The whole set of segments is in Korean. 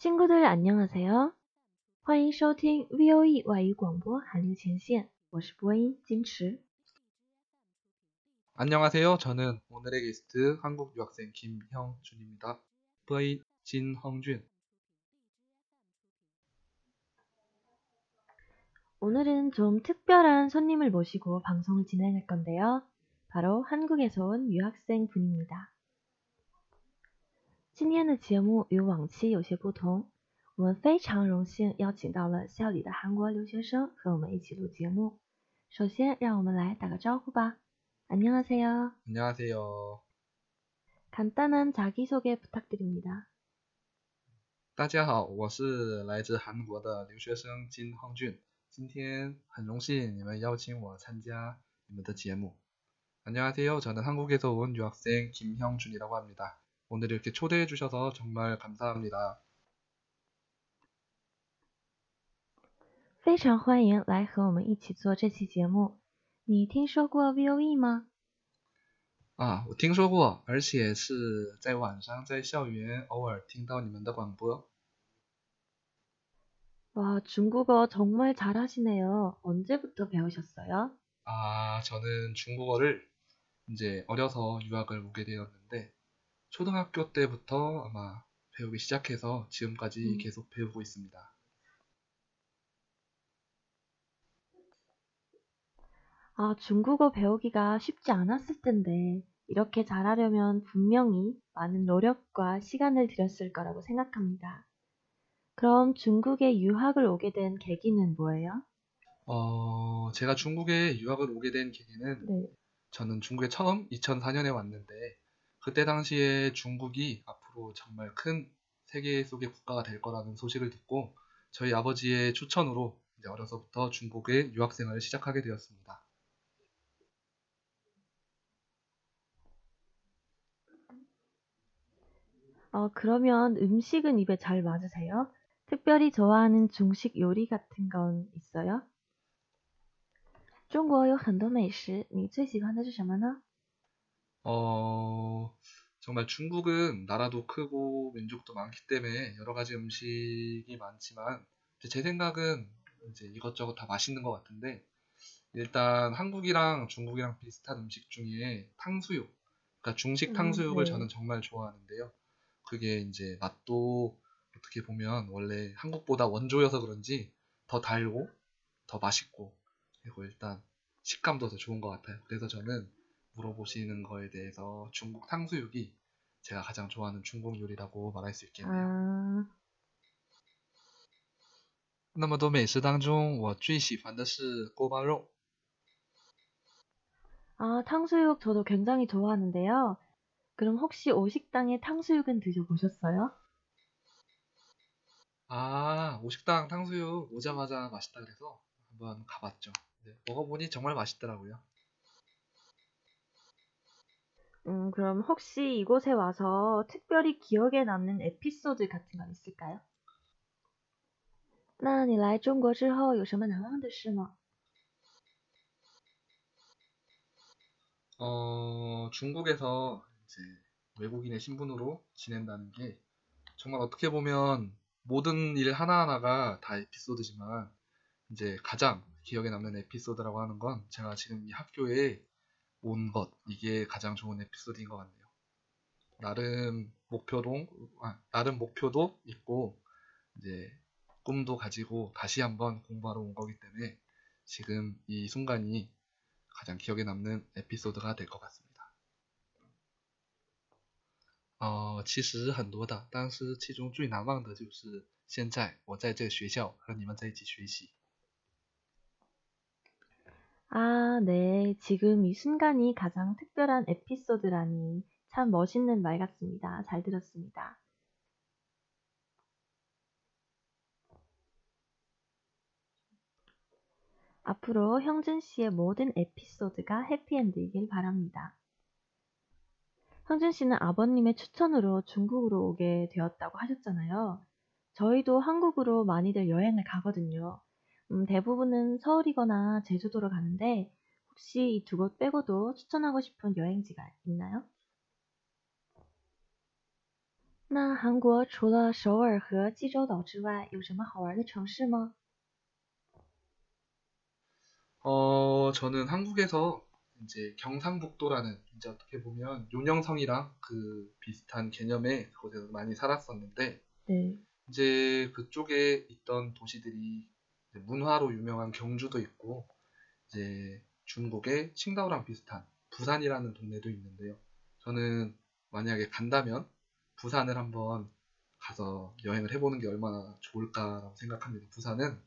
친구들 안녕하세요. 欢迎收听 VOE 外语广播韩流前线，我是播音金池。 안녕하세요. 저는 오늘의 게스트 한국 유학생 김형준입니다. 부인 진헝준. 오늘은 좀 특별한 손님을 모시고 방송을 진행할 건데요. 바로 한국에서 온 유학생 분입니다. 今天的节目与往期有些不同，我们非常荣幸邀请到了校里的韩国留学生和我们一起录节目。首先，让我们来打个招呼吧。안녕하세 요。 안녕하세 요。 간단한자기소개부탁드립니 다。 大家好，我是来自韩国的留学生金亨俊。今天很荣幸你们邀请我参加你们的节目。안녕하세 요， 저는한국에서온유학생김형준이라고합니다 오늘 이렇게 초대해 주셔서 정말 감사합니다. 非常欢迎来和我们一起做这期节目。你听说过 VOE 吗？啊，我听说过，而且是在晚上在校园偶尔听到你们的广播。와중국어정말잘하시네요언제부터배우셨어요 아저는중국어를이제어려서유학을오게되었는데 초등학교 때부터 아마 배우기 시작해서 지금까지 음. 계속 배우고 있습니다. 아, 중국어 배우기가 쉽지 않았을 텐데, 이렇게 잘하려면 분명히 많은 노력과 시간을 들였을 거라고 생각합니다. 그럼 중국에 유학을 오게 된 계기는 뭐예요? 어, 제가 중국에 유학을 오게 된 계기는 네. 저는 중국에 처음 2004년에 왔는데 그때 당시에 중국이 앞으로 정말 큰 세계 속의 국가가 될 거라는 소식을 듣고 저희 아버지의 추천으로 이제 어려서부터 중국의 유학생활을 시작하게 되었습니다. 어, 그러면 음식은 입에 잘 맞으세요? 특별히 좋아하는 중식 요리 같은 건 있어요? 中国有很多美食，你最喜欢的是什么呢？ 어, 정말 중국은 나라도 크고 민족도 많기 때문에 여러 가지 음식이 많지만 제 생각은 이제 이것저것 다 맛있는 것 같은데 일단 한국이랑 중국이랑 비슷한 음식 중에 탕수육, 그러니까 중식 음, 탕수육을 음, 네. 저는 정말 좋아하는데요. 그게 이제 맛도 어떻게 보면 원래 한국보다 원조여서 그런지 더 달고 더 맛있고 그리고 일단 식감도 더 좋은 것 같아요. 그래서 저는 물어보시는 거에 대해서 중국 탕수육이 제가 가장 좋아하는 중국 요리라고 말할 수 있겠네요. 아... 那么多美食当中，我最喜欢的是锅包肉。 아, 탕수육 저도 굉장히 좋아하는데요. 그럼 혹시 오식당의 탕수육은 드셔보셨어요? 아, 오식당 탕수육 오자마자 맛있다 그래서 한번 가봤죠. 네, 먹어보니 정말 맛있더라고요. 음, 그럼 혹시 이곳에 와서 특별히 기억에 남는 에피소드 같은 건 있을까요? 那你来中国之后有什么难忘的事吗？ 어, 중국에서 이제 외국인의 신분으로 지낸다는 게 정말 어떻게 보면 모든 일 하나하나가 다 에피소드지만 이제 가장 기억에 남는 에피소드라고 하는 건 제가 지금 이 학교에 온 것, 이게 가장 좋은 에피소드인 것 같네요. 나름 목표도, 아, 나름 목표도 있고, 이제 꿈도 가지고 다시 한번 공부하러 온 거기 때문에 지금 이 순간이 가장 기억에 남는 에피소드가 될 것 같습니다. 呃，其实很多的，但是其中最难忘的就是现在我在这个学校和你们在一起学习。 아, 네. 지금 이 순간이 가장 특별한 에피소드라니 참 멋있는 말 같습니다. 잘 들었습니다. 앞으로 형준 씨의 모든 에피소드가 해피엔드이길 바랍니다. 형준 씨는 아버님의 추천으로 중국으로 오게 되었다고 하셨잖아요. 저희도 한국으로 많이들 여행을 가거든요. 음, 대부분은 서울이거나 제주도로 가는데 혹시 이 두 곳 빼고도 추천하고 싶은 여행지가 있나요? 那韩国除了首尔和济州岛之外，有什么好玩的城市吗？ 어, 저는 한국에서 이제 경상북도라는 이제 어떻게 보면 용영성이랑 그 비슷한 개념의 그곳에서 많이 살았었는데 네. 이제 그쪽에 있던 도시들이 이제 문화로 유명한 경주도 있고 이제 중국의 칭다오랑 비슷한 부산이라는 동네도 있는데요. 저는 만약에 간다면 부산을 한번 가서 여행을 해보는 게 얼마나 좋을까라고 생각합니다. 부산은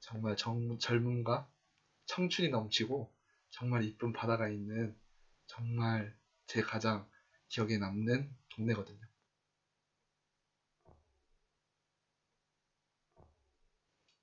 정말 정- 젊음과 청춘이 넘치고 정말 이쁜 바다가 있는 정말 제 가장 기억에 남는 동네거든요.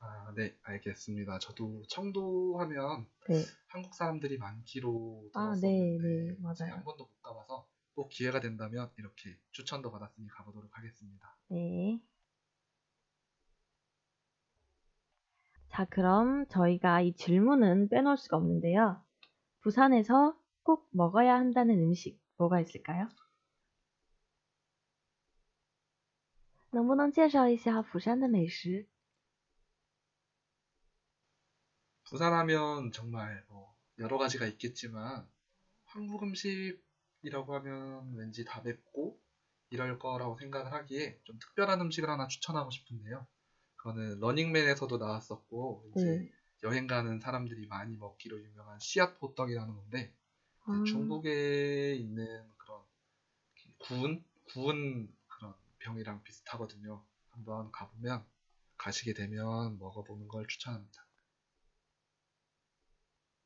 아, 네, 알겠습니다. 저도 청도 하면 네. 한국 사람들이 많기로 아, 들었었는데 네, 네, 제가 맞아요. 한 번도 못 가봐서 꼭 기회가 된다면 이렇게 추천도 받았으니 가보도록 하겠습니다. 네. 자, 그럼 저희가 이 질문은 빼놓을 수가 없는데요. 부산에서 꼭 먹어야 한다는 음식 뭐가 있을까요? 能不能介绍一下釜山的美食？ 부산하면 정말 뭐 여러 가지가 있겠지만 한국 음식이라고 하면 왠지 다 맵고 이럴 거라고 생각을 하기에 좀 특별한 음식을 하나 추천하고 싶은데요. 그거는 러닝맨에서도 나왔었고 이제 네. 여행 가는 사람들이 많이 먹기로 유명한 씨앗 호떡이라는 건데 아, 중국에 있는 그런 구운 구운 그런 병이랑 비슷하거든요. 한번 가보면 가시게 되면 먹어보는 걸 추천합니다.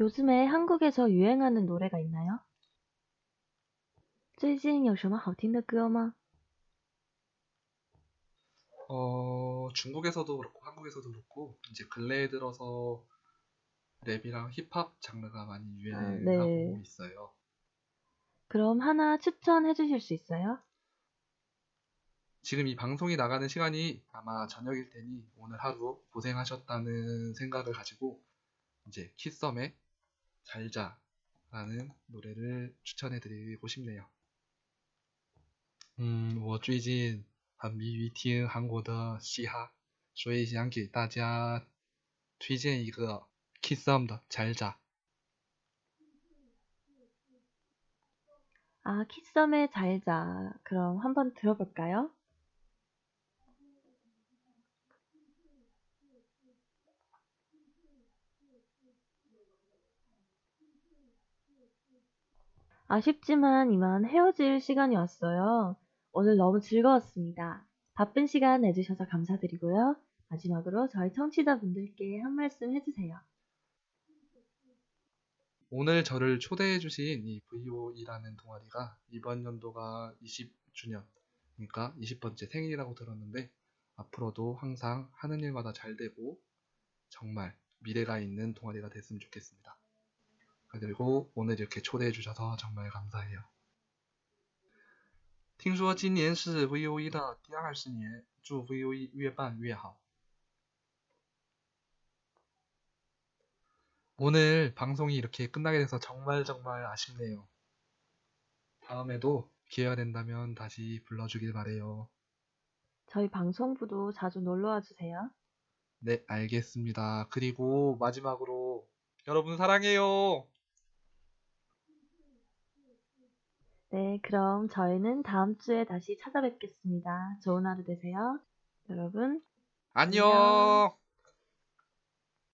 요즘에 한국에서 유행하는 노래가 있나요? 最近有什么好听的歌吗？ 어, 중국에서도 그렇고 한국에서도 그렇고 이제 근래에 들어서 랩이랑 힙합 장르가 많이 유행하고 네. 있어요. 그럼 하나 추천해 주실 수 있어요? 지금 이 방송이 나가는 시간이 아마 저녁일 테니 오늘 하루 고생하셨다는 생각을 가지고 이제 키썸의 잘자라는 노래를 추천해 드리고 싶네요. 음, 我最近很迷于听韩国的嘻哈，所以想给大家推荐一个 키썸 的잘자。 아, 키썸의 잘자. 그럼 한번 들어볼까요? 아쉽지만 이만 헤어질 시간이 왔어요. 오늘 너무 즐거웠습니다. 바쁜 시간 내주셔서 감사드리고요. 마지막으로 저희 청취자분들께 한 말씀 해주세요. 오늘 저를 초대해주신 이 VOE라는 동아리가 이번 연도가 20주년, 그러니까 20번째 생일이라고 들었는데 앞으로도 항상 하는 일마다 잘 되고 정말 미래가 있는 동아리가 됐으면 좋겠습니다. 그리고 오늘 이렇게 초대해주셔서 정말 감사해요. 听说今年是 VOE 的第二十年，祝 VOE 越办越好。 오늘 방송이 이렇게 끝나게 돼서 정말 정말 아쉽네요. 다음에도 기회가 된다면 다시 불러주길 바래요. 저희 방송부도 자주 놀러와 주세요. 네, 알겠습니다. 그리고 마지막으로 여러분 사랑해요. 네, 그럼 저희는 다음 주에 다시 찾아뵙겠습니다. 좋은 하루 되세요. 여러분, 안녕.